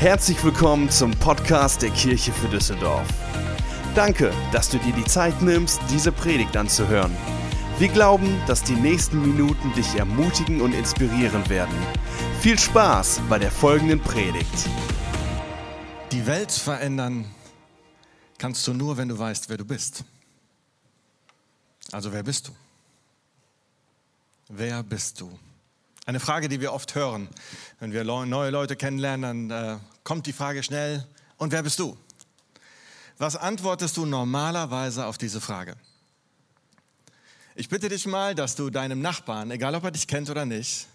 Herzlich willkommen zum Podcast der Kirche für Düsseldorf. Danke, dass du dir die Zeit nimmst, diese Predigt anzuhören. Wir glauben, dass die nächsten Minuten dich ermutigen und inspirieren werden. Viel Spaß bei der folgenden Predigt. Die Welt verändern kannst du nur, wenn du weißt, wer du bist. Also wer bist du? Wer bist du? Eine Frage, die wir oft hören. Wenn wir neue Leute kennenlernen, dann äh, kommt die Frage schnell, und wer bist du? Was antwortest du normalerweise auf diese Frage? Ich bitte dich mal, dass du deinem Nachbarn, egal ob er dich kennt oder nicht,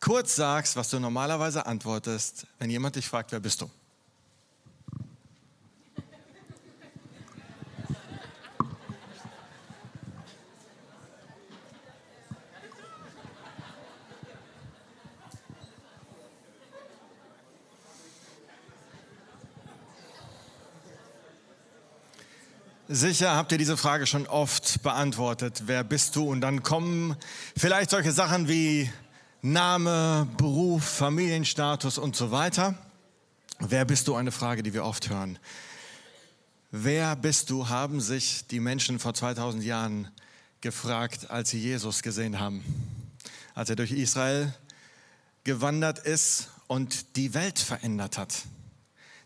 kurz sagst, was du normalerweise antwortest, wenn jemand dich fragt, wer bist du? Sicher habt ihr diese Frage schon oft beantwortet. Wer bist du? Und dann kommen vielleicht solche Sachen wie Name, Beruf, Familienstatus und so weiter. Wer bist du? Eine Frage, die wir oft hören. Wer bist du? Haben sich die Menschen vor 2000 Jahren gefragt, als sie Jesus gesehen haben. Als er durch Israel gewandert ist und die Welt verändert hat.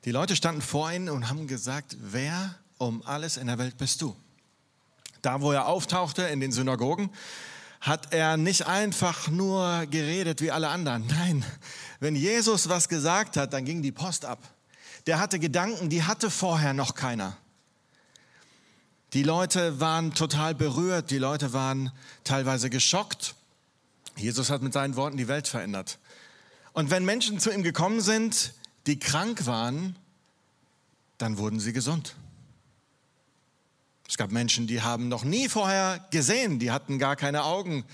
Die Leute standen vor ihnen und haben gesagt, wer um alles in der Welt bist du. Da, wo er auftauchte in den Synagogen, hat er nicht einfach nur geredet wie alle anderen. Nein, wenn Jesus was gesagt hat, dann ging die Post ab. Der hatte Gedanken, die hatte vorher noch keiner. Die Leute waren total berührt, die Leute waren teilweise geschockt. Jesus hat mit seinen Worten die Welt verändert. Und wenn Menschen zu ihm gekommen sind, die krank waren, dann wurden sie gesund. Es gab Menschen, die haben noch nie vorher gesehen, die hatten gar keine Augen,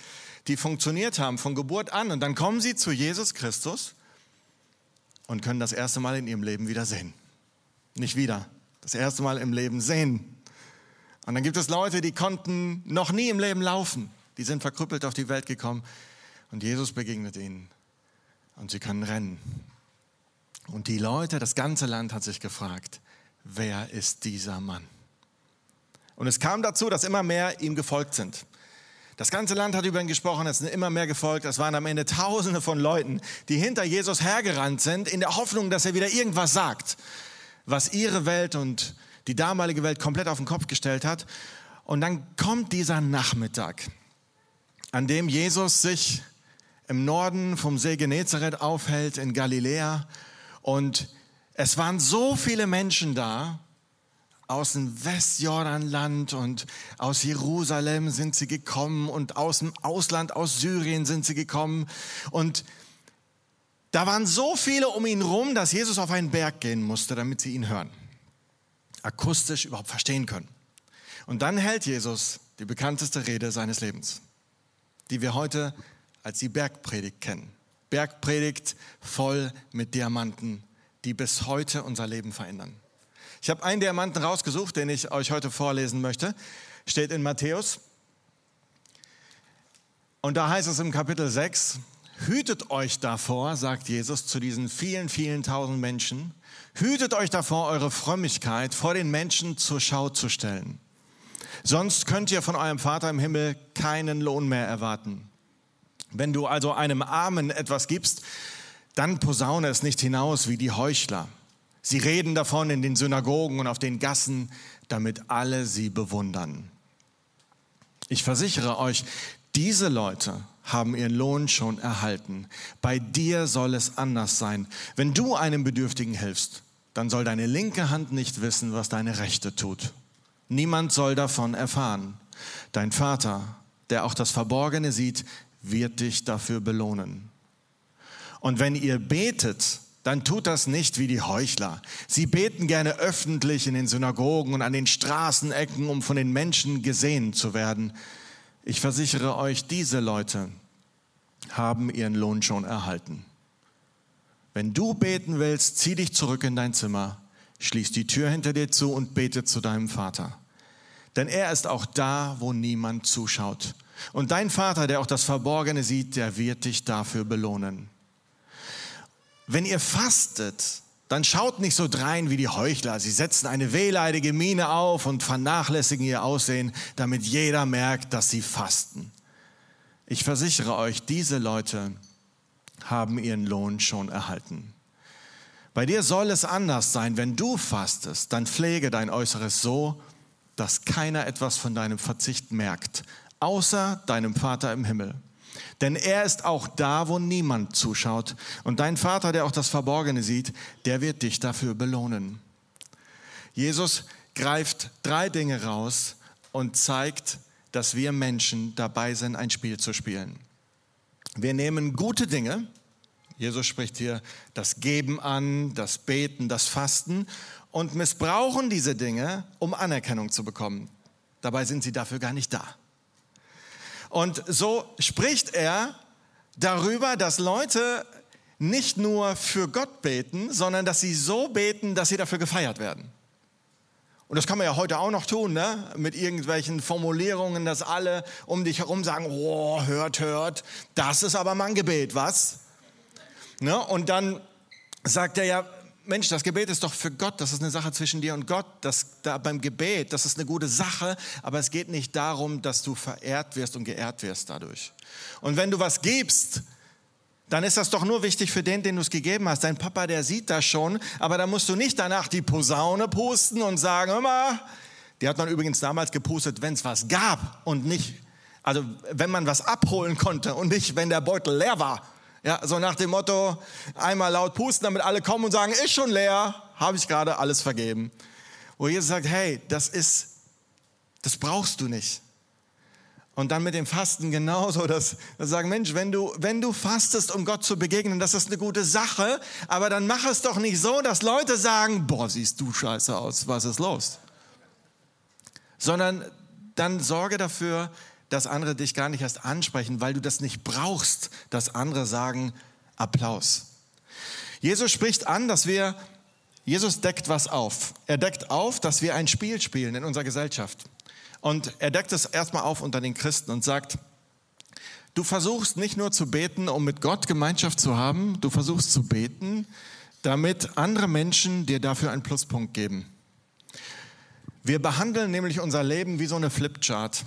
die funktioniert haben von Geburt an. Und dann kommen sie zu Jesus Christus und können das erste Mal in ihrem Leben wieder sehen. Nicht wieder, das erste Mal im Leben sehen. Und dann gibt es Leute, die konnten noch nie im Leben laufen. Die sind verkrüppelt auf die Welt gekommen und Jesus begegnet ihnen und sie können rennen. Und die Leute, das ganze Land hat sich gefragt, wer ist dieser Mann? Und es kam dazu, dass immer mehr ihm gefolgt sind. Das ganze Land hat über ihn gesprochen, es sind immer mehr gefolgt. Es waren am Ende Tausende von Leuten, die hinter Jesus hergerannt sind, in der Hoffnung, dass er wieder irgendwas sagt, was ihre Welt und die damalige Welt komplett auf den Kopf gestellt hat. Und dann kommt dieser Nachmittag, an dem Jesus sich im Norden vom See Genezareth aufhält in Galiläa. Und es waren so viele Menschen da, aus dem Westjordanland und aus Jerusalem sind sie gekommen und aus dem Ausland, aus Syrien sind sie gekommen. Und da waren so viele um ihn rum, dass Jesus auf einen Berg gehen musste, damit sie ihn hören. Akustisch überhaupt verstehen können. Und dann hält Jesus die bekannteste Rede seines Lebens, die wir heute als die Bergpredigt kennen. Bergpredigt voll mit Diamanten, die bis heute unser Leben verändern. Ich habe einen Diamanten rausgesucht, den ich euch heute vorlesen möchte. Steht in Matthäus. Und da heißt es im Kapitel 6, hütet euch davor, sagt Jesus zu diesen vielen, vielen tausend Menschen, hütet euch davor, eure Frömmigkeit vor den Menschen zur Schau zu stellen. Sonst könnt ihr von eurem Vater im Himmel keinen Lohn mehr erwarten. Wenn du also einem Armen etwas gibst, dann posaune es nicht hinaus wie die Heuchler. Sie reden davon in den Synagogen und auf den Gassen, damit alle sie bewundern. Ich versichere euch, diese Leute haben ihren Lohn schon erhalten. Bei dir soll es anders sein. Wenn du einem Bedürftigen hilfst, dann soll deine linke Hand nicht wissen, was deine rechte tut. Niemand soll davon erfahren. Dein Vater, der auch das Verborgene sieht, wird dich dafür belohnen. Und wenn ihr betet, dann tut das nicht wie die Heuchler. Sie beten gerne öffentlich in den Synagogen und an den Straßenecken, um von den Menschen gesehen zu werden. Ich versichere euch, diese Leute haben ihren Lohn schon erhalten. Wenn du beten willst, zieh dich zurück in dein Zimmer, schließ die Tür hinter dir zu und bete zu deinem Vater. Denn er ist auch da, wo niemand zuschaut. Und dein Vater, der auch das Verborgene sieht, der wird dich dafür belohnen. Wenn ihr fastet, dann schaut nicht so drein wie die Heuchler. Sie setzen eine wehleidige Miene auf und vernachlässigen ihr Aussehen, damit jeder merkt, dass sie fasten. Ich versichere euch, diese Leute haben ihren Lohn schon erhalten. Bei dir soll es anders sein. Wenn du fastest, dann pflege dein Äußeres so, dass keiner etwas von deinem Verzicht merkt, außer deinem Vater im Himmel. Denn er ist auch da, wo niemand zuschaut. Und dein Vater, der auch das Verborgene sieht, der wird dich dafür belohnen. Jesus greift drei Dinge raus und zeigt, dass wir Menschen dabei sind, ein Spiel zu spielen. Wir nehmen gute Dinge, Jesus spricht hier das Geben an, das Beten, das Fasten und missbrauchen diese Dinge, um Anerkennung zu bekommen. Dabei sind sie dafür gar nicht da. Und so spricht er darüber, dass Leute nicht nur für Gott beten, sondern dass sie so beten, dass sie dafür gefeiert werden. Und das kann man ja heute auch noch tun, ne? mit irgendwelchen Formulierungen, dass alle um dich herum sagen, oh, hört, hört, das ist aber mein Gebet, was? Ne? Und dann sagt er ja, Mensch, das Gebet ist doch für Gott, das ist eine Sache zwischen dir und Gott. Das, da beim Gebet, das ist eine gute Sache, aber es geht nicht darum, dass du verehrt wirst und geehrt wirst dadurch. Und wenn du was gibst, dann ist das doch nur wichtig für den, den du es gegeben hast. Dein Papa, der sieht das schon, aber da musst du nicht danach die Posaune pusten und sagen, mal, die hat man übrigens damals gepustet, wenn es was gab und nicht, also wenn man was abholen konnte und nicht, wenn der Beutel leer war. Ja, so nach dem Motto, einmal laut pusten, damit alle kommen und sagen, ist schon leer, habe ich gerade alles vergeben. Wo Jesus sagt, hey, das ist, das brauchst du nicht. Und dann mit dem Fasten genauso, dass wir sagen, Mensch, wenn du, wenn du fastest, um Gott zu begegnen, das ist eine gute Sache, aber dann mach es doch nicht so, dass Leute sagen, boah, siehst du scheiße aus, was ist los? Sondern dann sorge dafür, dass andere dich gar nicht erst ansprechen, weil du das nicht brauchst, dass andere sagen Applaus. Jesus spricht an, dass wir, Jesus deckt was auf. Er deckt auf, dass wir ein Spiel spielen in unserer Gesellschaft. Und er deckt es erstmal auf unter den Christen und sagt, du versuchst nicht nur zu beten, um mit Gott Gemeinschaft zu haben, du versuchst zu beten, damit andere Menschen dir dafür einen Pluspunkt geben. Wir behandeln nämlich unser Leben wie so eine Flipchart.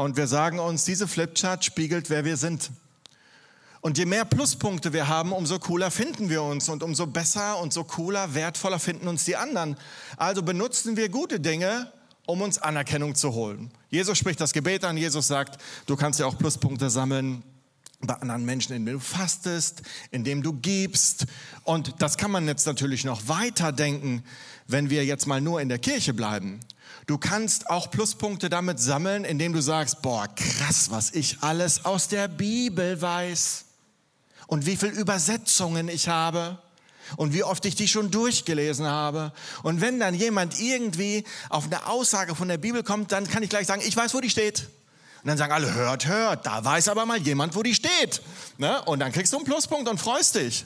Und wir sagen uns, diese Flipchart spiegelt, wer wir sind. Und je mehr Pluspunkte wir haben, umso cooler finden wir uns und umso besser und so cooler, wertvoller finden uns die anderen. Also benutzen wir gute Dinge, um uns Anerkennung zu holen. Jesus spricht das Gebet an. Jesus sagt, du kannst ja auch Pluspunkte sammeln bei anderen Menschen, indem du fastest, indem du gibst. Und das kann man jetzt natürlich noch weiter denken, wenn wir jetzt mal nur in der Kirche bleiben. Du kannst auch Pluspunkte damit sammeln, indem du sagst, boah, krass, was ich alles aus der Bibel weiß und wie viele Übersetzungen ich habe und wie oft ich die schon durchgelesen habe. Und wenn dann jemand irgendwie auf eine Aussage von der Bibel kommt, dann kann ich gleich sagen, ich weiß, wo die steht. Und dann sagen alle, hört, hört, da weiß aber mal jemand, wo die steht. Ne? Und dann kriegst du einen Pluspunkt und freust dich.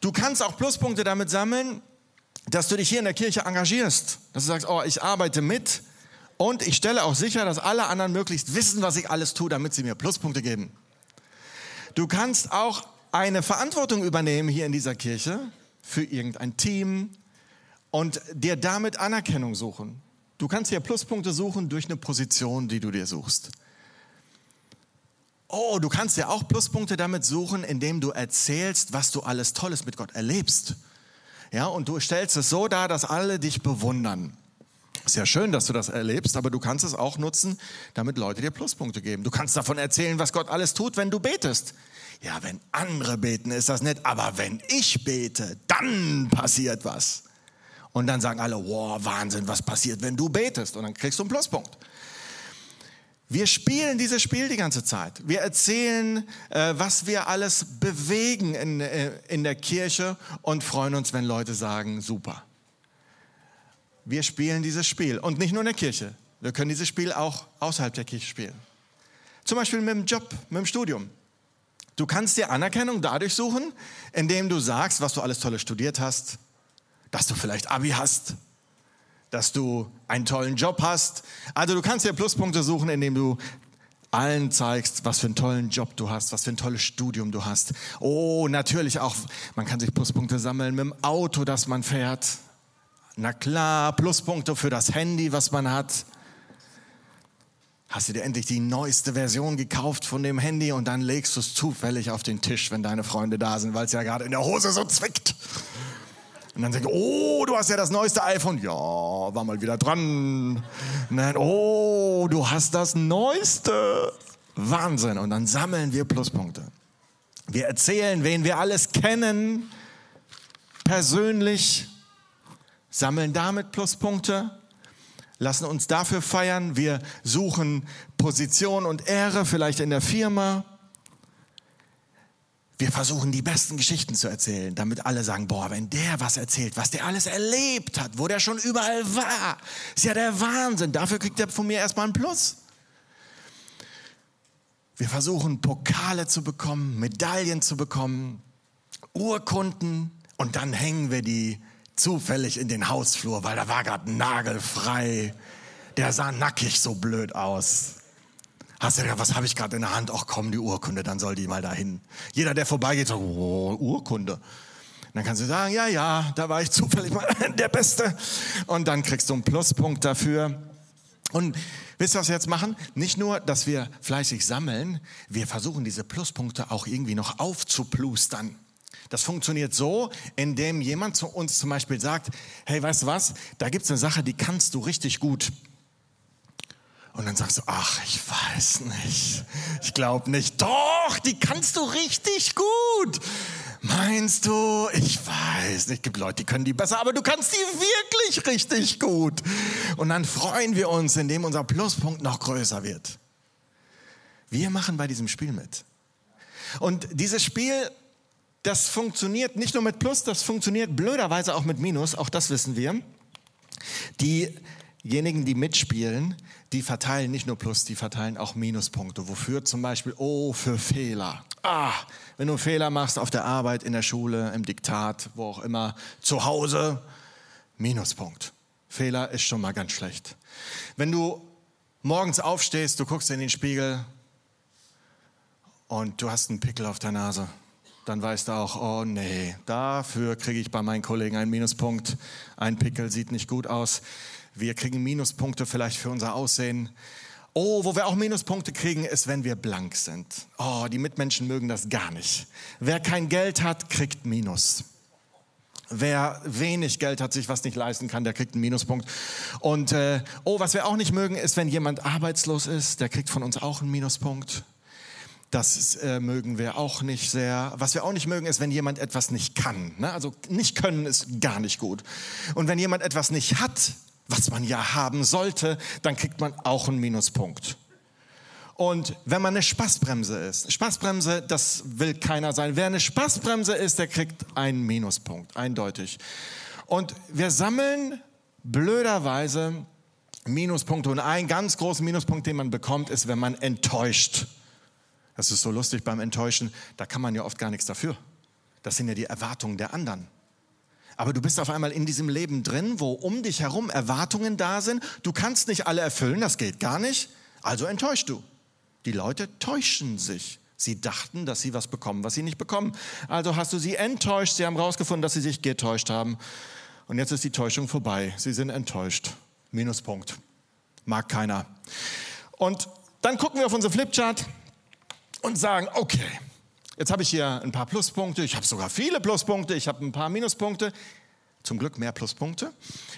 Du kannst auch Pluspunkte damit sammeln, dass du dich hier in der Kirche engagierst, dass du sagst, oh, ich arbeite mit und ich stelle auch sicher, dass alle anderen möglichst wissen, was ich alles tue, damit sie mir Pluspunkte geben. Du kannst auch eine Verantwortung übernehmen hier in dieser Kirche für irgendein Team und dir damit Anerkennung suchen. Du kannst hier Pluspunkte suchen durch eine Position, die du dir suchst. Oh, du kannst dir auch Pluspunkte damit suchen, indem du erzählst, was du alles Tolles mit Gott erlebst. Ja, und du stellst es so dar, dass alle dich bewundern. Ist ja schön, dass du das erlebst, aber du kannst es auch nutzen, damit Leute dir Pluspunkte geben. Du kannst davon erzählen, was Gott alles tut, wenn du betest. Ja, wenn andere beten, ist das nett, aber wenn ich bete, dann passiert was. Und dann sagen alle, wow, Wahnsinn, was passiert, wenn du betest? Und dann kriegst du einen Pluspunkt. Wir spielen dieses Spiel die ganze Zeit. Wir erzählen, äh, was wir alles bewegen in, äh, in der Kirche und freuen uns, wenn Leute sagen, super. Wir spielen dieses Spiel und nicht nur in der Kirche. Wir können dieses Spiel auch außerhalb der Kirche spielen. Zum Beispiel mit dem Job, mit dem Studium. Du kannst dir Anerkennung dadurch suchen, indem du sagst, was du alles Tolles studiert hast, dass du vielleicht Abi hast, dass du einen tollen Job hast. Also du kannst dir Pluspunkte suchen, indem du allen zeigst, was für einen tollen Job du hast, was für ein tolles Studium du hast. Oh, natürlich auch, man kann sich Pluspunkte sammeln mit dem Auto, das man fährt. Na klar, Pluspunkte für das Handy, was man hat. Hast du dir endlich die neueste Version gekauft von dem Handy und dann legst du es zufällig auf den Tisch, wenn deine Freunde da sind, weil es ja gerade in der Hose so zwickt. Und dann sagst du, oh, du hast ja das neueste iPhone. Ja, war mal wieder dran. Dann, oh, du hast das neueste. Wahnsinn. Und dann sammeln wir Pluspunkte. Wir erzählen, wen wir alles kennen, persönlich, sammeln damit Pluspunkte, lassen uns dafür feiern. Wir suchen Position und Ehre, vielleicht in der Firma. Wir versuchen die besten Geschichten zu erzählen, damit alle sagen, boah, wenn der was erzählt, was der alles erlebt hat, wo der schon überall war, ist ja der Wahnsinn. Dafür kriegt er von mir erstmal einen Plus. Wir versuchen Pokale zu bekommen, Medaillen zu bekommen, Urkunden und dann hängen wir die zufällig in den Hausflur, weil da war gerade nagelfrei. Der sah nackig so blöd aus. Hast du gedacht, was habe ich gerade in der Hand? Ach komm, die Urkunde, dann soll die mal dahin. Jeder, der vorbeigeht, sagt, oh, Urkunde. dann kannst du sagen, ja, ja, da war ich zufällig mal der Beste. Und dann kriegst du einen Pluspunkt dafür. Und wisst ihr, was wir jetzt machen? Nicht nur, dass wir fleißig sammeln, wir versuchen diese Pluspunkte auch irgendwie noch aufzuplustern. Das funktioniert so, indem jemand zu uns zum Beispiel sagt, hey, weißt du was, da gibt es eine Sache, die kannst du richtig gut. Und dann sagst du, ach, ich weiß nicht. Ich glaube nicht. Doch, die kannst du richtig gut. Meinst du? Ich weiß nicht. Es gibt Leute, die können die besser, aber du kannst die wirklich richtig gut. Und dann freuen wir uns, indem unser Pluspunkt noch größer wird. Wir machen bei diesem Spiel mit. Und dieses Spiel, das funktioniert nicht nur mit Plus, das funktioniert blöderweise auch mit Minus. Auch das wissen wir. Diejenigen, die mitspielen, die verteilen nicht nur Plus, die verteilen auch Minuspunkte. Wofür zum Beispiel? Oh, für Fehler. Ah, wenn du Fehler machst auf der Arbeit, in der Schule, im Diktat, wo auch immer, zu Hause, Minuspunkt. Fehler ist schon mal ganz schlecht. Wenn du morgens aufstehst, du guckst in den Spiegel und du hast einen Pickel auf der Nase, dann weißt du auch, oh nee, dafür kriege ich bei meinen Kollegen einen Minuspunkt. Ein Pickel sieht nicht gut aus. Wir kriegen Minuspunkte vielleicht für unser Aussehen. Oh, wo wir auch Minuspunkte kriegen, ist, wenn wir blank sind. Oh, die Mitmenschen mögen das gar nicht. Wer kein Geld hat, kriegt Minus. Wer wenig Geld hat, sich was nicht leisten kann, der kriegt einen Minuspunkt. Und äh, oh, was wir auch nicht mögen, ist, wenn jemand arbeitslos ist, der kriegt von uns auch einen Minuspunkt. Das äh, mögen wir auch nicht sehr. Was wir auch nicht mögen, ist, wenn jemand etwas nicht kann. Ne? Also nicht können ist gar nicht gut. Und wenn jemand etwas nicht hat, was man ja haben sollte, dann kriegt man auch einen Minuspunkt. Und wenn man eine Spaßbremse ist, Spaßbremse, das will keiner sein. Wer eine Spaßbremse ist, der kriegt einen Minuspunkt, eindeutig. Und wir sammeln blöderweise Minuspunkte. Und ein ganz großer Minuspunkt, den man bekommt, ist, wenn man enttäuscht. Das ist so lustig beim Enttäuschen, da kann man ja oft gar nichts dafür. Das sind ja die Erwartungen der anderen. Aber du bist auf einmal in diesem Leben drin, wo um dich herum Erwartungen da sind. Du kannst nicht alle erfüllen, das geht gar nicht. Also enttäuscht du. Die Leute täuschen sich. Sie dachten, dass sie was bekommen, was sie nicht bekommen. Also hast du sie enttäuscht. Sie haben herausgefunden, dass sie sich getäuscht haben. Und jetzt ist die Täuschung vorbei. Sie sind enttäuscht. Minuspunkt. Mag keiner. Und dann gucken wir auf unsere Flipchart und sagen, okay, Jetzt habe ich hier ein paar Pluspunkte, ich habe sogar viele Pluspunkte, ich habe ein paar Minuspunkte, zum Glück mehr Pluspunkte.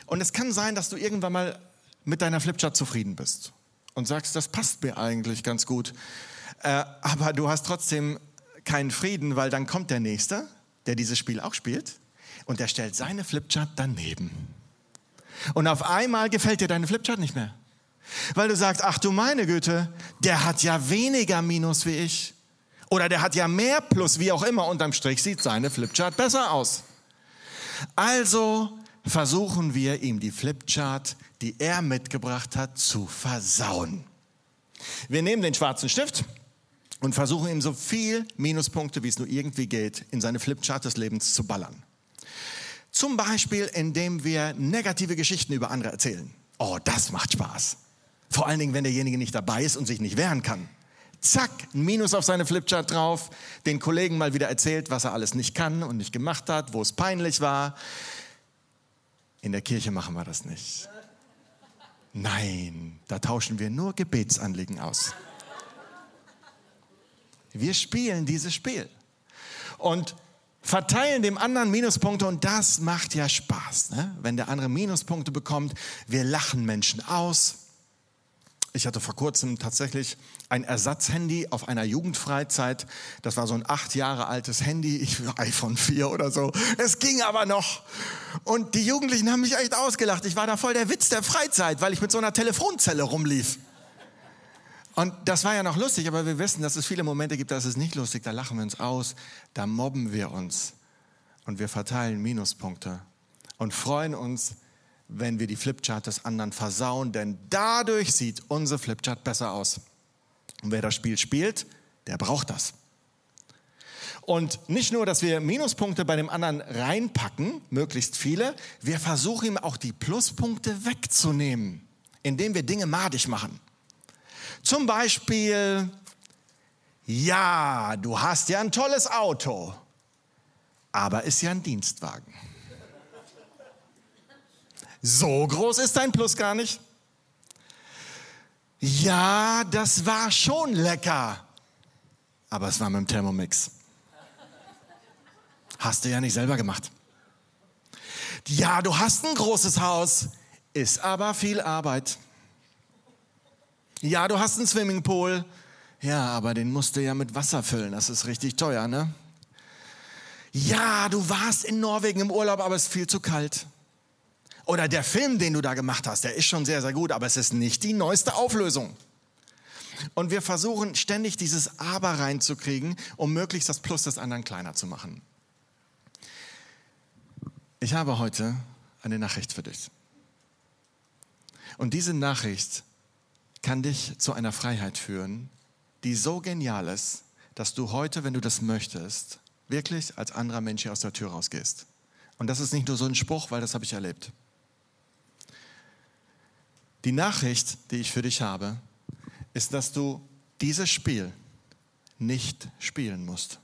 Und es kann sein, dass du irgendwann mal mit deiner Flipchart zufrieden bist und sagst, das passt mir eigentlich ganz gut. Äh, aber du hast trotzdem keinen Frieden, weil dann kommt der Nächste, der dieses Spiel auch spielt, und der stellt seine Flipchart daneben. Und auf einmal gefällt dir deine Flipchart nicht mehr. Weil du sagst, ach du meine Güte, der hat ja weniger Minus wie ich. Oder der hat ja mehr Plus, wie auch immer. Unterm Strich sieht seine Flipchart besser aus. Also versuchen wir ihm die Flipchart, die er mitgebracht hat, zu versauen. Wir nehmen den schwarzen Stift und versuchen ihm so viel Minuspunkte, wie es nur irgendwie geht, in seine Flipchart des Lebens zu ballern. Zum Beispiel, indem wir negative Geschichten über andere erzählen. Oh, das macht Spaß. Vor allen Dingen, wenn derjenige nicht dabei ist und sich nicht wehren kann. Zack, ein Minus auf seine Flipchart drauf, den Kollegen mal wieder erzählt, was er alles nicht kann und nicht gemacht hat, wo es peinlich war. In der Kirche machen wir das nicht. Nein, da tauschen wir nur Gebetsanliegen aus. Wir spielen dieses Spiel und verteilen dem anderen Minuspunkte und das macht ja Spaß, ne? wenn der andere Minuspunkte bekommt. Wir lachen Menschen aus. Ich hatte vor kurzem tatsächlich ein Ersatzhandy auf einer Jugendfreizeit. Das war so ein acht Jahre altes Handy, ich iPhone 4 oder so. Es ging aber noch. Und die Jugendlichen haben mich echt ausgelacht. Ich war da voll der Witz der Freizeit, weil ich mit so einer Telefonzelle rumlief. Und das war ja noch lustig, aber wir wissen, dass es viele Momente gibt, da ist es nicht lustig, da lachen wir uns aus, da mobben wir uns und wir verteilen Minuspunkte und freuen uns, wenn wir die Flipchart des anderen versauen, denn dadurch sieht unsere Flipchart besser aus. Und wer das Spiel spielt, der braucht das. Und nicht nur, dass wir Minuspunkte bei dem anderen reinpacken, möglichst viele, wir versuchen ihm auch die Pluspunkte wegzunehmen, indem wir Dinge madig machen. Zum Beispiel, ja, du hast ja ein tolles Auto, aber ist ja ein Dienstwagen. So groß ist dein Plus gar nicht. Ja, das war schon lecker, aber es war mit dem Thermomix. Hast du ja nicht selber gemacht. Ja, du hast ein großes Haus, ist aber viel Arbeit. Ja, du hast einen Swimmingpool. Ja, aber den musst du ja mit Wasser füllen. Das ist richtig teuer, ne? Ja, du warst in Norwegen im Urlaub, aber es ist viel zu kalt. Oder der Film, den du da gemacht hast, der ist schon sehr, sehr gut, aber es ist nicht die neueste Auflösung. Und wir versuchen ständig dieses Aber reinzukriegen, um möglichst das Plus des anderen kleiner zu machen. Ich habe heute eine Nachricht für dich. Und diese Nachricht kann dich zu einer Freiheit führen, die so genial ist, dass du heute, wenn du das möchtest, wirklich als anderer Mensch hier aus der Tür rausgehst. Und das ist nicht nur so ein Spruch, weil das habe ich erlebt. Die Nachricht, die ich für dich habe, ist, dass du dieses Spiel nicht spielen musst.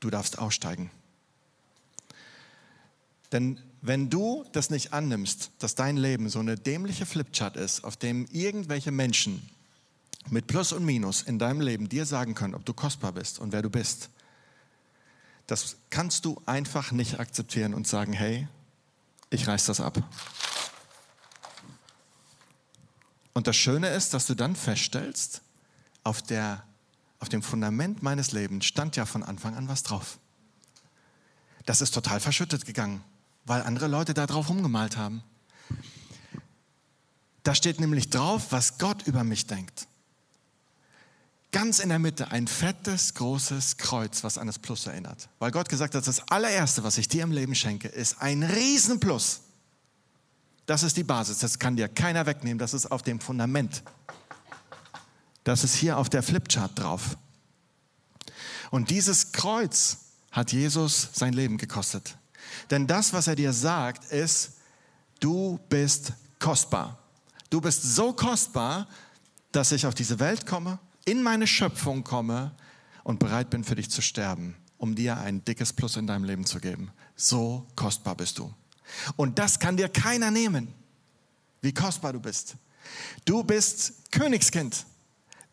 Du darfst aussteigen. Denn wenn du das nicht annimmst, dass dein Leben so eine dämliche Flipchart ist, auf dem irgendwelche Menschen mit Plus und Minus in deinem Leben dir sagen können, ob du kostbar bist und wer du bist, das kannst du einfach nicht akzeptieren und sagen, hey, ich reiß das ab. Und das Schöne ist, dass du dann feststellst, auf, der, auf dem Fundament meines Lebens stand ja von Anfang an was drauf. Das ist total verschüttet gegangen weil andere Leute da drauf rumgemalt haben. Da steht nämlich drauf, was Gott über mich denkt. Ganz in der Mitte ein fettes, großes Kreuz, was an das Plus erinnert. Weil Gott gesagt hat, das allererste, was ich dir im Leben schenke, ist ein Riesenplus. Das ist die Basis, das kann dir keiner wegnehmen, das ist auf dem Fundament. Das ist hier auf der Flipchart drauf. Und dieses Kreuz hat Jesus sein Leben gekostet. Denn das, was er dir sagt, ist, du bist kostbar. Du bist so kostbar, dass ich auf diese Welt komme, in meine Schöpfung komme und bereit bin für dich zu sterben, um dir ein dickes Plus in deinem Leben zu geben. So kostbar bist du. Und das kann dir keiner nehmen, wie kostbar du bist. Du bist Königskind,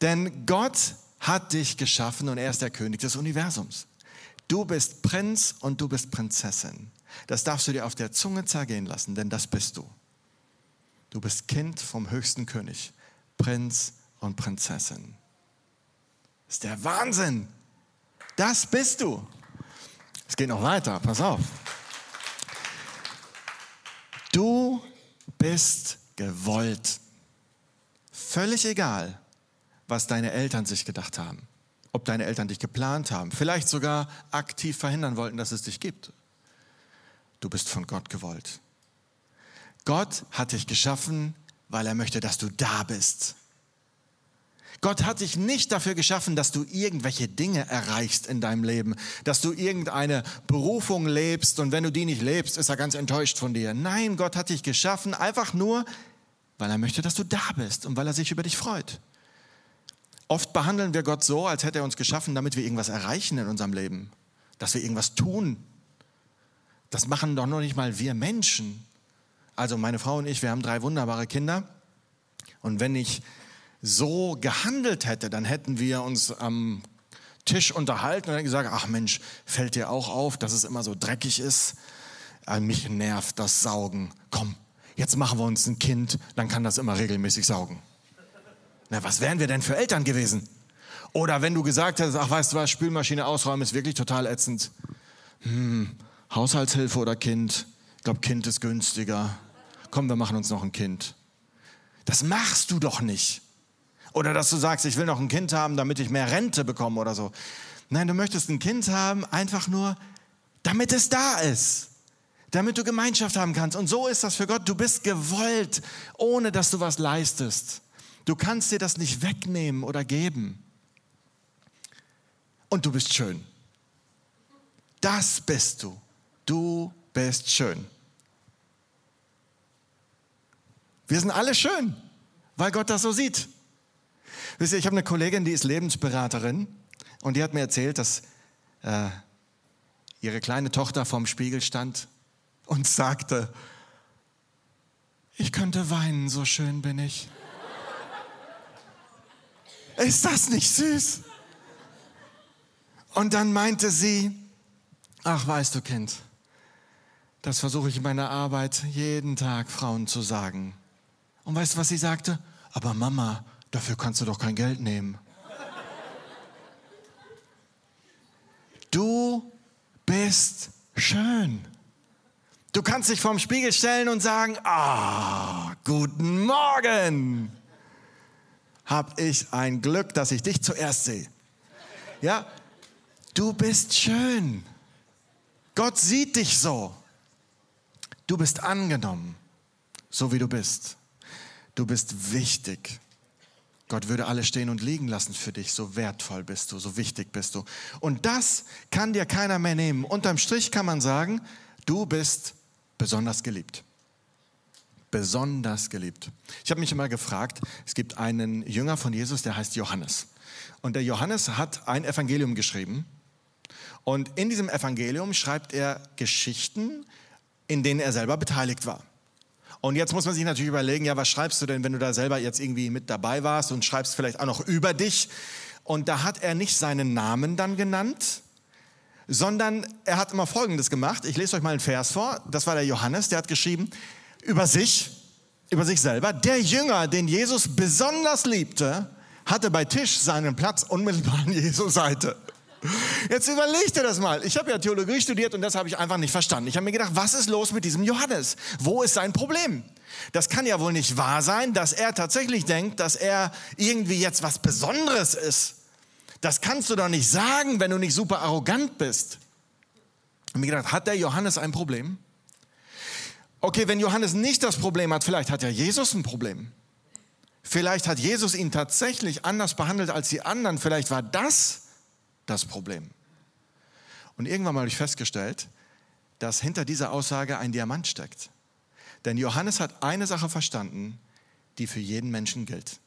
denn Gott hat dich geschaffen und er ist der König des Universums. Du bist Prinz und du bist Prinzessin. Das darfst du dir auf der Zunge zergehen lassen, denn das bist du. Du bist Kind vom höchsten König, Prinz und Prinzessin. Das ist der Wahnsinn. Das bist du. Es geht noch weiter, pass auf. Du bist gewollt. Völlig egal, was deine Eltern sich gedacht haben ob deine Eltern dich geplant haben, vielleicht sogar aktiv verhindern wollten, dass es dich gibt. Du bist von Gott gewollt. Gott hat dich geschaffen, weil er möchte, dass du da bist. Gott hat dich nicht dafür geschaffen, dass du irgendwelche Dinge erreichst in deinem Leben, dass du irgendeine Berufung lebst und wenn du die nicht lebst, ist er ganz enttäuscht von dir. Nein, Gott hat dich geschaffen einfach nur, weil er möchte, dass du da bist und weil er sich über dich freut. Oft behandeln wir Gott so, als hätte er uns geschaffen, damit wir irgendwas erreichen in unserem Leben, dass wir irgendwas tun. Das machen doch noch nicht mal wir Menschen. Also meine Frau und ich, wir haben drei wunderbare Kinder. Und wenn ich so gehandelt hätte, dann hätten wir uns am Tisch unterhalten und gesagt, ach Mensch, fällt dir auch auf, dass es immer so dreckig ist? Äh, mich nervt das Saugen. Komm, jetzt machen wir uns ein Kind, dann kann das immer regelmäßig saugen. Na, was wären wir denn für Eltern gewesen? Oder wenn du gesagt hättest, ach weißt du was, Spülmaschine ausräumen ist wirklich total ätzend. Hm, Haushaltshilfe oder Kind? Ich glaube, Kind ist günstiger. Komm, wir machen uns noch ein Kind. Das machst du doch nicht. Oder dass du sagst, ich will noch ein Kind haben, damit ich mehr Rente bekomme oder so. Nein, du möchtest ein Kind haben, einfach nur, damit es da ist. Damit du Gemeinschaft haben kannst. Und so ist das für Gott. Du bist gewollt, ohne dass du was leistest. Du kannst dir das nicht wegnehmen oder geben. Und du bist schön. Das bist du. Du bist schön. Wir sind alle schön, weil Gott das so sieht. Wisst ihr, ich habe eine Kollegin, die ist Lebensberaterin und die hat mir erzählt, dass äh, ihre kleine Tochter vorm Spiegel stand und sagte, ich könnte weinen, so schön bin ich. Ist das nicht süß? Und dann meinte sie, ach weißt du Kind, das versuche ich in meiner Arbeit jeden Tag Frauen zu sagen. Und weißt du, was sie sagte? Aber Mama, dafür kannst du doch kein Geld nehmen. Du bist schön. Du kannst dich vorm Spiegel stellen und sagen, ah, guten Morgen habe ich ein Glück, dass ich dich zuerst sehe. Ja, du bist schön. Gott sieht dich so. Du bist angenommen, so wie du bist. Du bist wichtig. Gott würde alles stehen und liegen lassen für dich. So wertvoll bist du, so wichtig bist du. Und das kann dir keiner mehr nehmen. Unterm Strich kann man sagen, du bist besonders geliebt besonders geliebt. Ich habe mich immer gefragt, es gibt einen Jünger von Jesus, der heißt Johannes. Und der Johannes hat ein Evangelium geschrieben. Und in diesem Evangelium schreibt er Geschichten, in denen er selber beteiligt war. Und jetzt muss man sich natürlich überlegen, ja, was schreibst du denn, wenn du da selber jetzt irgendwie mit dabei warst und schreibst vielleicht auch noch über dich? Und da hat er nicht seinen Namen dann genannt, sondern er hat immer Folgendes gemacht. Ich lese euch mal einen Vers vor. Das war der Johannes, der hat geschrieben, über sich, über sich selber. Der Jünger, den Jesus besonders liebte, hatte bei Tisch seinen Platz unmittelbar an Jesu Seite. Jetzt überleg dir das mal. Ich habe ja Theologie studiert und das habe ich einfach nicht verstanden. Ich habe mir gedacht, was ist los mit diesem Johannes? Wo ist sein Problem? Das kann ja wohl nicht wahr sein, dass er tatsächlich denkt, dass er irgendwie jetzt was Besonderes ist. Das kannst du doch nicht sagen, wenn du nicht super arrogant bist. Ich habe mir gedacht, hat der Johannes ein Problem? Okay, wenn Johannes nicht das Problem hat, vielleicht hat ja Jesus ein Problem. Vielleicht hat Jesus ihn tatsächlich anders behandelt als die anderen. Vielleicht war das das Problem. Und irgendwann mal habe ich festgestellt, dass hinter dieser Aussage ein Diamant steckt. Denn Johannes hat eine Sache verstanden, die für jeden Menschen gilt.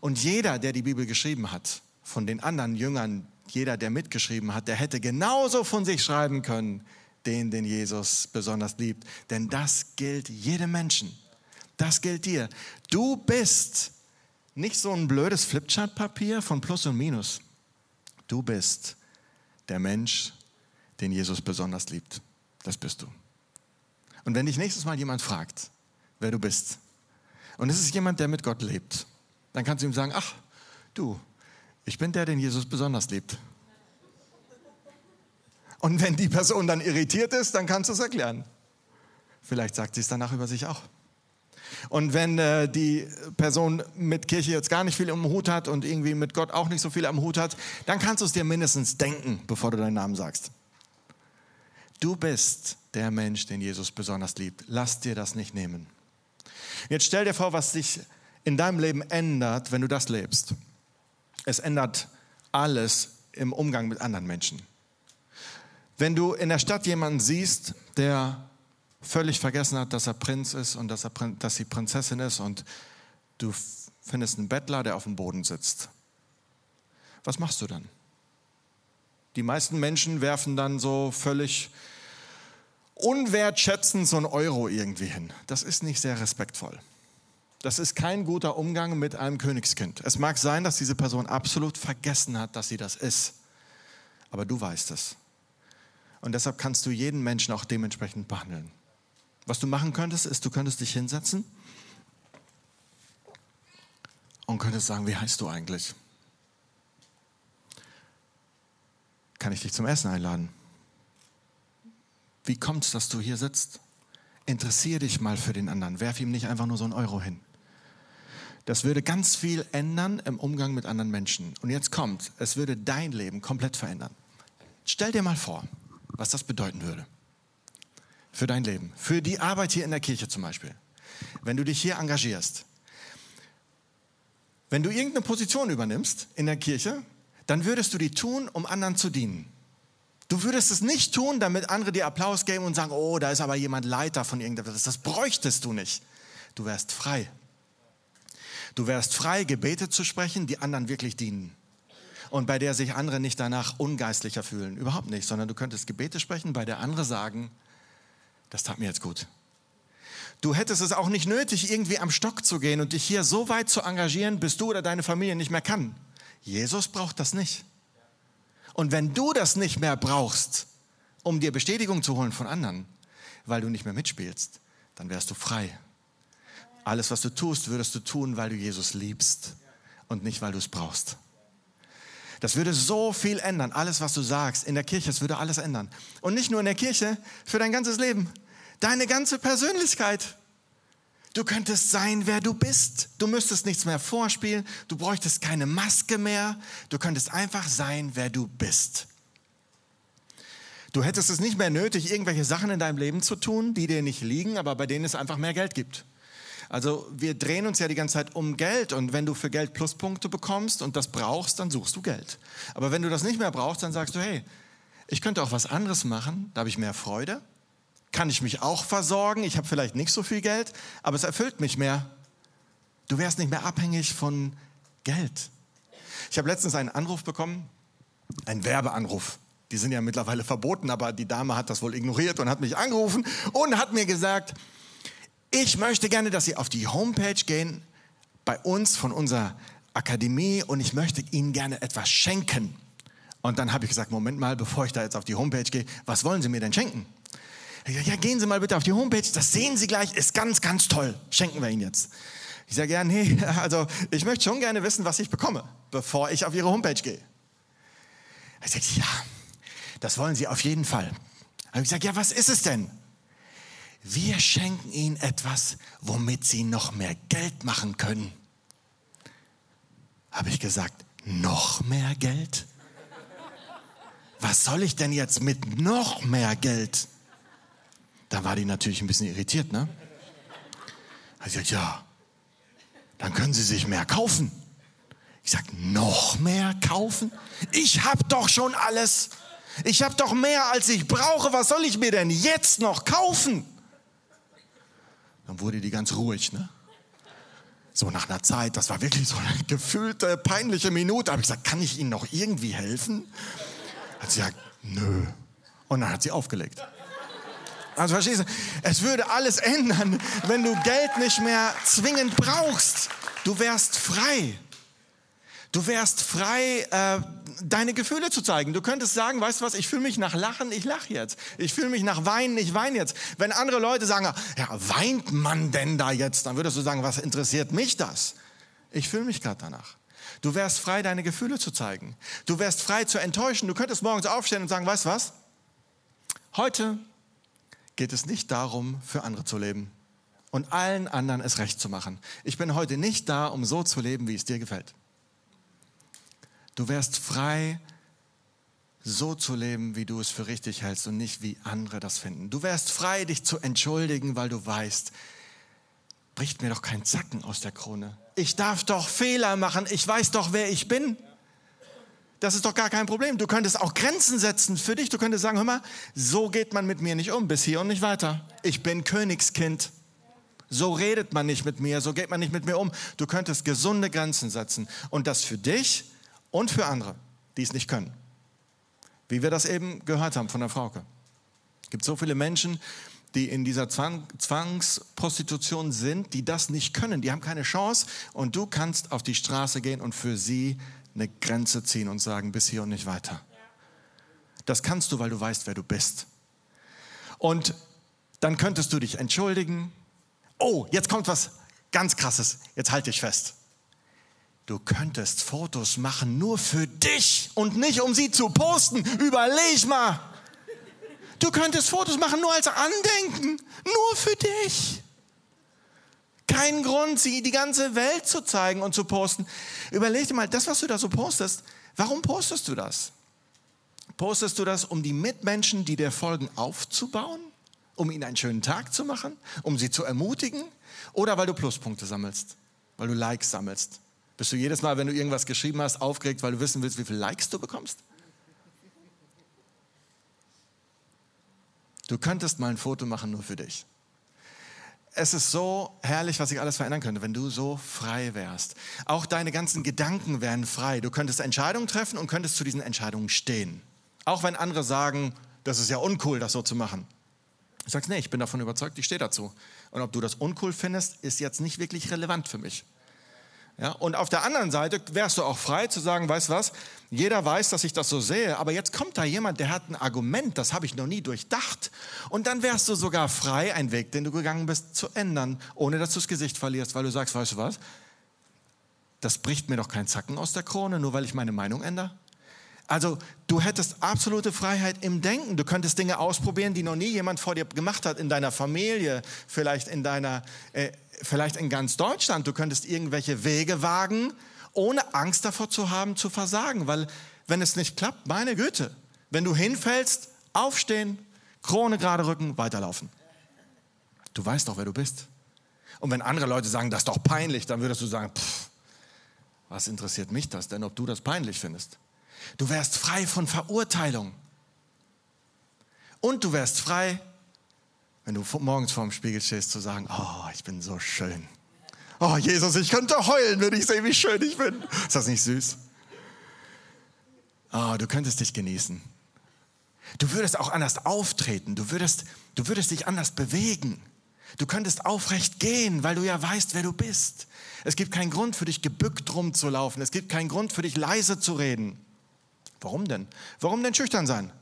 Und jeder, der die Bibel geschrieben hat, von den anderen Jüngern, jeder, der mitgeschrieben hat, der hätte genauso von sich schreiben können, den, den Jesus besonders liebt. Denn das gilt jedem Menschen. Das gilt dir. Du bist nicht so ein blödes Flipchart-Papier von Plus und Minus. Du bist der Mensch, den Jesus besonders liebt. Das bist du. Und wenn dich nächstes Mal jemand fragt, wer du bist, und es ist jemand, der mit Gott lebt, dann kannst du ihm sagen, ach, du, ich bin der, den Jesus besonders liebt. Und wenn die Person dann irritiert ist, dann kannst du es erklären. Vielleicht sagt sie es danach über sich auch. Und wenn äh, die Person mit Kirche jetzt gar nicht viel am Hut hat und irgendwie mit Gott auch nicht so viel am Hut hat, dann kannst du es dir mindestens denken, bevor du deinen Namen sagst. Du bist der Mensch, den Jesus besonders liebt. Lass dir das nicht nehmen. Jetzt stell dir vor, was sich in deinem Leben ändert, wenn du das lebst. Es ändert alles im Umgang mit anderen Menschen. Wenn du in der Stadt jemanden siehst, der völlig vergessen hat, dass er Prinz ist und dass, er, dass sie Prinzessin ist und du findest einen Bettler, der auf dem Boden sitzt. was machst du dann? Die meisten Menschen werfen dann so völlig unwertschätzend so einen Euro irgendwie hin. Das ist nicht sehr respektvoll. Das ist kein guter Umgang mit einem Königskind. Es mag sein, dass diese Person absolut vergessen hat, dass sie das ist. Aber du weißt es. Und deshalb kannst du jeden Menschen auch dementsprechend behandeln. Was du machen könntest, ist, du könntest dich hinsetzen und könntest sagen, wie heißt du eigentlich? Kann ich dich zum Essen einladen? Wie kommt es, dass du hier sitzt? Interessiere dich mal für den anderen. Werf ihm nicht einfach nur so einen Euro hin. Das würde ganz viel ändern im Umgang mit anderen Menschen. Und jetzt kommt, es würde dein Leben komplett verändern. Stell dir mal vor, was das bedeuten würde. Für dein Leben. Für die Arbeit hier in der Kirche zum Beispiel. Wenn du dich hier engagierst. Wenn du irgendeine Position übernimmst in der Kirche, dann würdest du die tun, um anderen zu dienen. Du würdest es nicht tun, damit andere dir Applaus geben und sagen, oh, da ist aber jemand Leiter von irgendetwas. Das bräuchtest du nicht. Du wärst frei. Du wärst frei, Gebete zu sprechen, die anderen wirklich dienen. Und bei der sich andere nicht danach ungeistlicher fühlen. Überhaupt nicht, sondern du könntest Gebete sprechen, bei der andere sagen, das tat mir jetzt gut. Du hättest es auch nicht nötig, irgendwie am Stock zu gehen und dich hier so weit zu engagieren, bis du oder deine Familie nicht mehr kann. Jesus braucht das nicht. Und wenn du das nicht mehr brauchst, um dir Bestätigung zu holen von anderen, weil du nicht mehr mitspielst, dann wärst du frei. Alles, was du tust, würdest du tun, weil du Jesus liebst und nicht, weil du es brauchst. Das würde so viel ändern, alles, was du sagst in der Kirche, es würde alles ändern. Und nicht nur in der Kirche, für dein ganzes Leben, deine ganze Persönlichkeit. Du könntest sein, wer du bist. Du müsstest nichts mehr vorspielen. Du bräuchtest keine Maske mehr. Du könntest einfach sein, wer du bist. Du hättest es nicht mehr nötig, irgendwelche Sachen in deinem Leben zu tun, die dir nicht liegen, aber bei denen es einfach mehr Geld gibt. Also wir drehen uns ja die ganze Zeit um Geld und wenn du für Geld Pluspunkte bekommst und das brauchst, dann suchst du Geld. Aber wenn du das nicht mehr brauchst, dann sagst du, hey, ich könnte auch was anderes machen, da habe ich mehr Freude, kann ich mich auch versorgen. Ich habe vielleicht nicht so viel Geld, aber es erfüllt mich mehr. Du wärst nicht mehr abhängig von Geld. Ich habe letztens einen Anruf bekommen, einen Werbeanruf. Die sind ja mittlerweile verboten, aber die Dame hat das wohl ignoriert und hat mich angerufen und hat mir gesagt, ich möchte gerne, dass Sie auf die Homepage gehen bei uns von unserer Akademie und ich möchte Ihnen gerne etwas schenken. Und dann habe ich gesagt, Moment mal, bevor ich da jetzt auf die Homepage gehe, was wollen Sie mir denn schenken? Sage, ja, gehen Sie mal bitte auf die Homepage, das sehen Sie gleich, ist ganz, ganz toll. Schenken wir Ihnen jetzt. Ich sage, ja, nee, also ich möchte schon gerne wissen, was ich bekomme, bevor ich auf Ihre Homepage gehe. Er sagt, ja, das wollen Sie auf jeden Fall. Ich sage, ja, was ist es denn? Wir schenken Ihnen etwas, womit Sie noch mehr Geld machen können. Habe ich gesagt, noch mehr Geld? Was soll ich denn jetzt mit noch mehr Geld? Da war die natürlich ein bisschen irritiert, ne? Er sagt, ja, dann können Sie sich mehr kaufen. Ich sage, noch mehr kaufen? Ich habe doch schon alles. Ich habe doch mehr, als ich brauche. Was soll ich mir denn jetzt noch kaufen? Dann wurde die ganz ruhig, ne? So nach einer Zeit, das war wirklich so eine gefühlte, peinliche Minute. habe ich gesagt, kann ich Ihnen noch irgendwie helfen? Hat sie gesagt, nö. Und dann hat sie aufgelegt. Also verstehst du, es würde alles ändern, wenn du Geld nicht mehr zwingend brauchst. Du wärst frei. Du wärst frei, äh, deine Gefühle zu zeigen. Du könntest sagen, weißt du was, ich fühle mich nach Lachen, ich lache jetzt. Ich fühle mich nach Weinen, ich weine jetzt. Wenn andere Leute sagen, ja, weint man denn da jetzt? Dann würdest du sagen, was interessiert mich das? Ich fühle mich gerade danach. Du wärst frei, deine Gefühle zu zeigen. Du wärst frei zu enttäuschen. Du könntest morgens aufstehen und sagen, weißt du was? Heute geht es nicht darum, für andere zu leben und allen anderen es recht zu machen. Ich bin heute nicht da, um so zu leben, wie es dir gefällt. Du wärst frei, so zu leben, wie du es für richtig hältst und nicht wie andere das finden. Du wärst frei, dich zu entschuldigen, weil du weißt, bricht mir doch kein Zacken aus der Krone. Ich darf doch Fehler machen. Ich weiß doch, wer ich bin. Das ist doch gar kein Problem. Du könntest auch Grenzen setzen für dich. Du könntest sagen, hör mal, so geht man mit mir nicht um, bis hier und nicht weiter. Ich bin Königskind. So redet man nicht mit mir, so geht man nicht mit mir um. Du könntest gesunde Grenzen setzen und das für dich und für andere, die es nicht können. Wie wir das eben gehört haben von der Frauke. Es gibt so viele Menschen, die in dieser Zwang, Zwangsprostitution sind, die das nicht können. Die haben keine Chance und du kannst auf die Straße gehen und für sie eine Grenze ziehen und sagen, bis hier und nicht weiter. Das kannst du, weil du weißt, wer du bist. Und dann könntest du dich entschuldigen. Oh, jetzt kommt was ganz Krasses. Jetzt halte dich fest. Du könntest Fotos machen nur für dich und nicht um sie zu posten. Überleg mal. Du könntest Fotos machen nur als Andenken, nur für dich. Kein Grund, sie die ganze Welt zu zeigen und zu posten. Überleg dir mal, das, was du da so postest, warum postest du das? Postest du das, um die Mitmenschen, die dir folgen, aufzubauen? Um ihnen einen schönen Tag zu machen? Um sie zu ermutigen? Oder weil du Pluspunkte sammelst? Weil du Likes sammelst? Bist du jedes Mal, wenn du irgendwas geschrieben hast, aufgeregt, weil du wissen willst, wie viele Likes du bekommst? Du könntest mal ein Foto machen nur für dich. Es ist so herrlich, was sich alles verändern könnte, wenn du so frei wärst. Auch deine ganzen Gedanken wären frei. Du könntest Entscheidungen treffen und könntest zu diesen Entscheidungen stehen. Auch wenn andere sagen, das ist ja uncool, das so zu machen. Du sagst, nee, ich bin davon überzeugt, ich stehe dazu. Und ob du das uncool findest, ist jetzt nicht wirklich relevant für mich. Ja, und auf der anderen Seite wärst du auch frei zu sagen, weißt was, jeder weiß, dass ich das so sehe, aber jetzt kommt da jemand, der hat ein Argument, das habe ich noch nie durchdacht. Und dann wärst du sogar frei, einen Weg, den du gegangen bist, zu ändern, ohne dass du das Gesicht verlierst, weil du sagst, weißt du was, das bricht mir doch kein Zacken aus der Krone, nur weil ich meine Meinung ändere. Also du hättest absolute Freiheit im Denken. Du könntest Dinge ausprobieren, die noch nie jemand vor dir gemacht hat, in deiner Familie, vielleicht in deiner, äh, vielleicht in ganz Deutschland. Du könntest irgendwelche Wege wagen, ohne Angst davor zu haben, zu versagen. Weil wenn es nicht klappt, meine Güte, wenn du hinfällst, aufstehen, Krone gerade rücken, weiterlaufen. Du weißt doch, wer du bist. Und wenn andere Leute sagen, das ist doch peinlich, dann würdest du sagen, pff, was interessiert mich das denn, ob du das peinlich findest? Du wärst frei von Verurteilung. Und du wärst frei, wenn du morgens vorm Spiegel stehst, zu sagen, oh, ich bin so schön. Oh, Jesus, ich könnte heulen, wenn ich sehe, wie schön ich bin. Ist das nicht süß? Oh, du könntest dich genießen. Du würdest auch anders auftreten. Du würdest, du würdest dich anders bewegen. Du könntest aufrecht gehen, weil du ja weißt, wer du bist. Es gibt keinen Grund für dich gebückt rumzulaufen. Es gibt keinen Grund für dich leise zu reden. Warum denn? Warum denn schüchtern sein?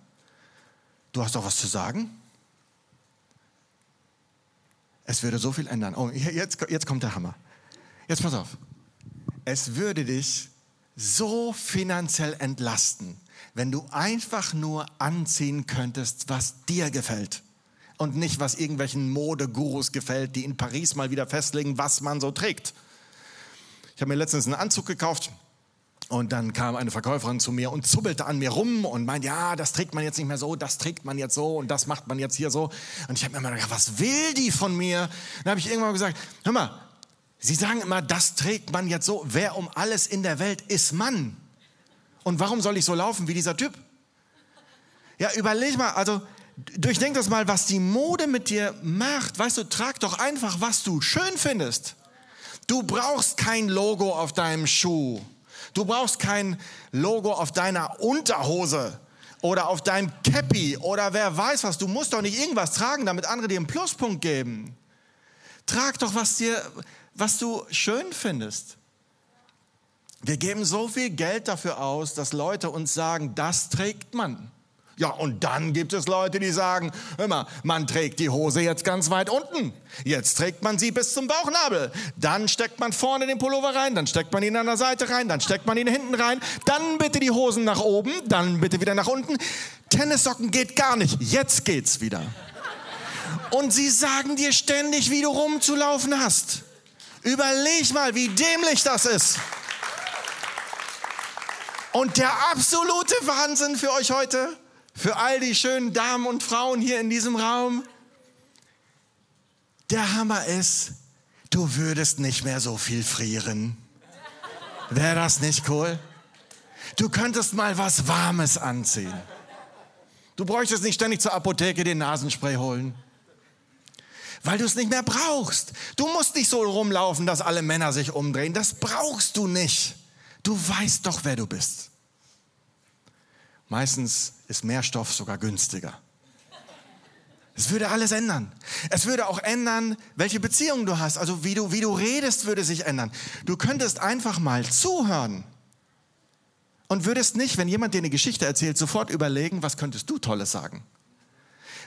Du hast doch was zu sagen? Es würde so viel ändern. Oh, jetzt, jetzt kommt der Hammer. Jetzt pass auf. Es würde dich so finanziell entlasten, wenn du einfach nur anziehen könntest, was dir gefällt. Und nicht, was irgendwelchen Modegurus gefällt, die in Paris mal wieder festlegen, was man so trägt. Ich habe mir letztens einen Anzug gekauft und dann kam eine Verkäuferin zu mir und zubbelte an mir rum und meinte, ja, das trägt man jetzt nicht mehr so, das trägt man jetzt so und das macht man jetzt hier so. Und ich habe mir immer gedacht, was will die von mir? Dann habe ich irgendwann gesagt, hör mal, Sie sagen immer, das trägt man jetzt so. Wer um alles in der Welt ist Mann? Und warum soll ich so laufen wie dieser Typ? Ja, überleg mal, also durchdenk das mal, was die Mode mit dir macht. Weißt du, trag doch einfach, was du schön findest. Du brauchst kein Logo auf deinem Schuh. Du brauchst kein Logo auf deiner Unterhose oder auf deinem Cappy oder wer weiß was. Du musst doch nicht irgendwas tragen, damit andere dir einen Pluspunkt geben. Trag doch, was, dir, was du schön findest. Wir geben so viel Geld dafür aus, dass Leute uns sagen, das trägt man. Ja, und dann gibt es Leute, die sagen, mal, man trägt die Hose jetzt ganz weit unten. Jetzt trägt man sie bis zum Bauchnabel. Dann steckt man vorne den Pullover rein, dann steckt man ihn an der Seite rein, dann steckt man ihn hinten rein, dann bitte die Hosen nach oben, dann bitte wieder nach unten. Tennissocken geht gar nicht. Jetzt geht's wieder. Und sie sagen dir ständig, wie du rumzulaufen hast. Überleg mal, wie dämlich das ist. Und der absolute Wahnsinn für euch heute, für all die schönen Damen und Frauen hier in diesem Raum. Der Hammer ist, du würdest nicht mehr so viel frieren. Wäre das nicht cool? Du könntest mal was Warmes anziehen. Du bräuchtest nicht ständig zur Apotheke den Nasenspray holen. Weil du es nicht mehr brauchst. Du musst nicht so rumlaufen, dass alle Männer sich umdrehen. Das brauchst du nicht. Du weißt doch, wer du bist. Meistens ist mehr Stoff sogar günstiger. Es würde alles ändern. Es würde auch ändern, welche Beziehungen du hast. Also wie du, wie du redest, würde sich ändern. Du könntest einfach mal zuhören und würdest nicht, wenn jemand dir eine Geschichte erzählt, sofort überlegen, was könntest du Tolles sagen.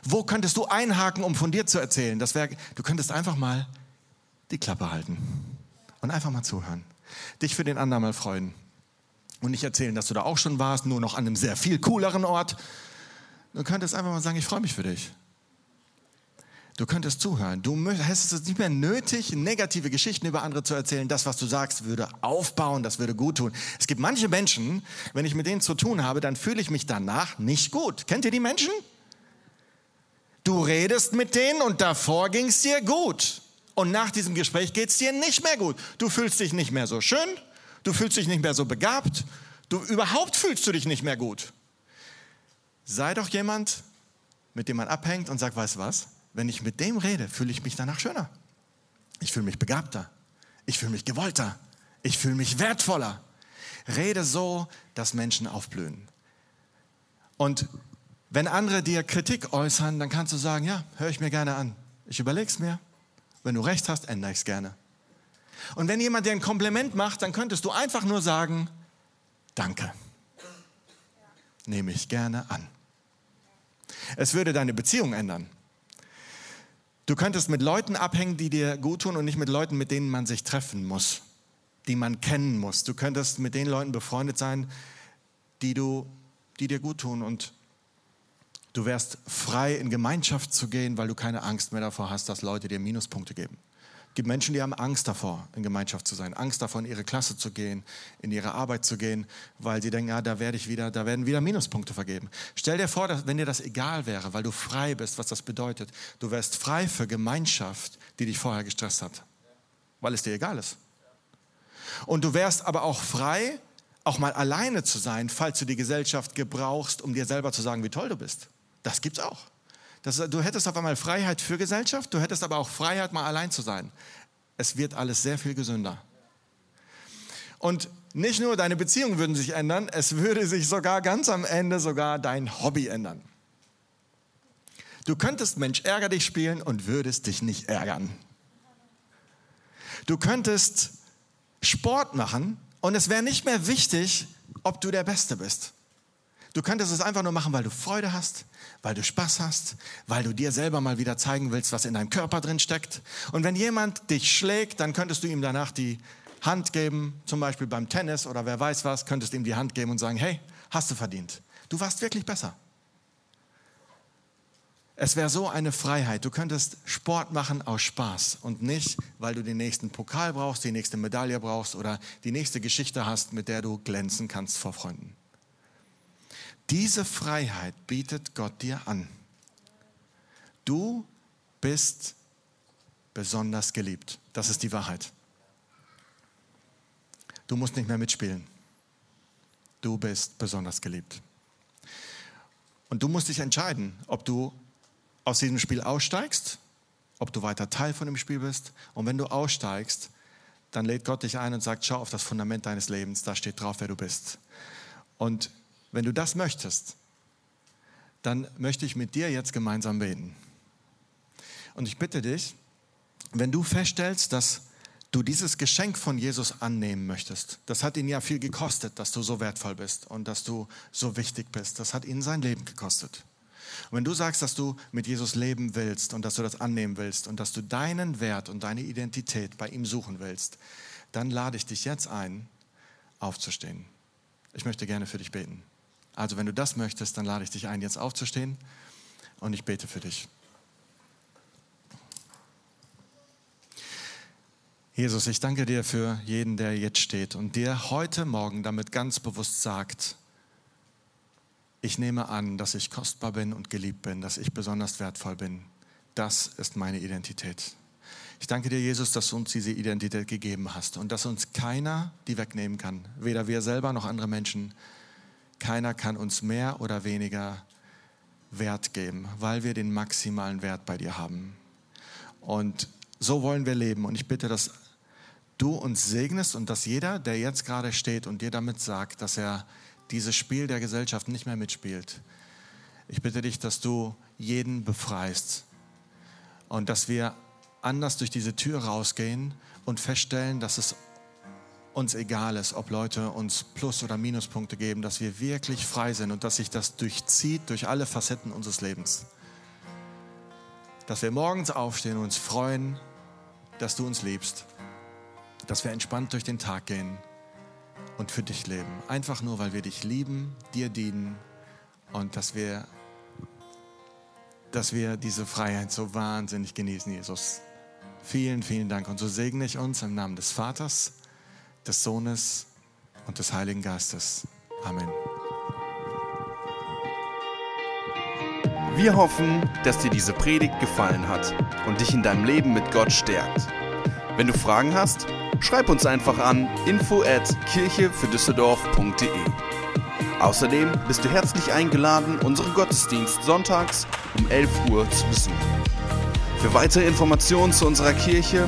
Wo könntest du einhaken, um von dir zu erzählen? Das wär, du könntest einfach mal die Klappe halten und einfach mal zuhören. Dich für den anderen mal freuen und nicht erzählen, dass du da auch schon warst, nur noch an einem sehr viel cooleren Ort. Du könntest einfach mal sagen, ich freue mich für dich. Du könntest zuhören. Du hättest es nicht mehr nötig, negative Geschichten über andere zu erzählen. Das, was du sagst, würde aufbauen, das würde gut tun. Es gibt manche Menschen, wenn ich mit denen zu tun habe, dann fühle ich mich danach nicht gut. Kennt ihr die Menschen? Du redest mit denen und davor ging es dir gut. Und nach diesem Gespräch geht es dir nicht mehr gut. Du fühlst dich nicht mehr so schön, du fühlst dich nicht mehr so begabt, du überhaupt fühlst du dich nicht mehr gut. Sei doch jemand, mit dem man abhängt und sagt, weißt du was? wenn ich mit dem rede, fühle ich mich danach schöner. Ich fühle mich begabter. Ich fühle mich gewollter. Ich fühle mich wertvoller. Rede so, dass Menschen aufblühen. Und wenn andere dir Kritik äußern, dann kannst du sagen, ja, höre ich mir gerne an. Ich überlege es mir. Wenn du recht hast, ändere ich es gerne. Und wenn jemand dir ein Kompliment macht, dann könntest du einfach nur sagen, danke. Nehme ich gerne an. Es würde deine Beziehung ändern. Du könntest mit Leuten abhängen, die dir gut tun und nicht mit Leuten, mit denen man sich treffen muss, die man kennen muss. Du könntest mit den Leuten befreundet sein, die, du, die dir gut tun und du wärst frei, in Gemeinschaft zu gehen, weil du keine Angst mehr davor hast, dass Leute dir Minuspunkte geben gibt Menschen, die haben Angst davor, in Gemeinschaft zu sein, Angst davor, in ihre Klasse zu gehen, in ihre Arbeit zu gehen, weil sie denken, ja, da werde ich wieder, da werden wieder Minuspunkte vergeben. Stell dir vor, dass, wenn dir das egal wäre, weil du frei bist, was das bedeutet, du wärst frei für Gemeinschaft, die dich vorher gestresst hat, weil es dir egal ist. Und du wärst aber auch frei, auch mal alleine zu sein, falls du die Gesellschaft gebrauchst, um dir selber zu sagen, wie toll du bist. Das gibt's auch. Das, du hättest auf einmal Freiheit für Gesellschaft, du hättest aber auch Freiheit, mal allein zu sein. Es wird alles sehr viel gesünder. Und nicht nur deine Beziehungen würden sich ändern, es würde sich sogar ganz am Ende sogar dein Hobby ändern. Du könntest Mensch ärger dich spielen und würdest dich nicht ärgern. Du könntest Sport machen und es wäre nicht mehr wichtig, ob du der Beste bist. Du könntest es einfach nur machen, weil du Freude hast, weil du Spaß hast, weil du dir selber mal wieder zeigen willst, was in deinem Körper drin steckt. Und wenn jemand dich schlägt, dann könntest du ihm danach die Hand geben, zum Beispiel beim Tennis oder wer weiß was, könntest ihm die Hand geben und sagen, hey, hast du verdient. Du warst wirklich besser. Es wäre so eine Freiheit. Du könntest Sport machen aus Spaß und nicht, weil du den nächsten Pokal brauchst, die nächste Medaille brauchst oder die nächste Geschichte hast, mit der du glänzen kannst vor Freunden. Diese Freiheit bietet Gott dir an. Du bist besonders geliebt. Das ist die Wahrheit. Du musst nicht mehr mitspielen. Du bist besonders geliebt. Und du musst dich entscheiden, ob du aus diesem Spiel aussteigst, ob du weiter Teil von dem Spiel bist. Und wenn du aussteigst, dann lädt Gott dich ein und sagt, schau auf das Fundament deines Lebens, da steht drauf, wer du bist. Und wenn du das möchtest, dann möchte ich mit dir jetzt gemeinsam beten. Und ich bitte dich, wenn du feststellst, dass du dieses Geschenk von Jesus annehmen möchtest, das hat ihn ja viel gekostet, dass du so wertvoll bist und dass du so wichtig bist. Das hat ihn sein Leben gekostet. Und wenn du sagst, dass du mit Jesus leben willst und dass du das annehmen willst und dass du deinen Wert und deine Identität bei ihm suchen willst, dann lade ich dich jetzt ein, aufzustehen. Ich möchte gerne für dich beten. Also wenn du das möchtest, dann lade ich dich ein, jetzt aufzustehen und ich bete für dich. Jesus, ich danke dir für jeden, der jetzt steht und dir heute Morgen damit ganz bewusst sagt, ich nehme an, dass ich kostbar bin und geliebt bin, dass ich besonders wertvoll bin. Das ist meine Identität. Ich danke dir, Jesus, dass du uns diese Identität gegeben hast und dass uns keiner die wegnehmen kann, weder wir selber noch andere Menschen. Keiner kann uns mehr oder weniger Wert geben, weil wir den maximalen Wert bei dir haben. Und so wollen wir leben. Und ich bitte, dass du uns segnest und dass jeder, der jetzt gerade steht und dir damit sagt, dass er dieses Spiel der Gesellschaft nicht mehr mitspielt, ich bitte dich, dass du jeden befreist und dass wir anders durch diese Tür rausgehen und feststellen, dass es uns egal ist, ob Leute uns Plus- oder Minuspunkte geben, dass wir wirklich frei sind und dass sich das durchzieht durch alle Facetten unseres Lebens. Dass wir morgens aufstehen und uns freuen, dass du uns liebst. Dass wir entspannt durch den Tag gehen und für dich leben. Einfach nur, weil wir dich lieben, dir dienen und dass wir, dass wir diese Freiheit so wahnsinnig genießen, Jesus. Vielen, vielen Dank. Und so segne ich uns im Namen des Vaters, des Sohnes und des Heiligen Geistes. Amen. Wir hoffen, dass dir diese Predigt gefallen hat und dich in deinem Leben mit Gott stärkt. Wenn du Fragen hast, schreib uns einfach an info at kirchefürdüsseldorf.de. Außerdem bist du herzlich eingeladen, unseren Gottesdienst sonntags um 11 Uhr zu besuchen. Für weitere Informationen zu unserer Kirche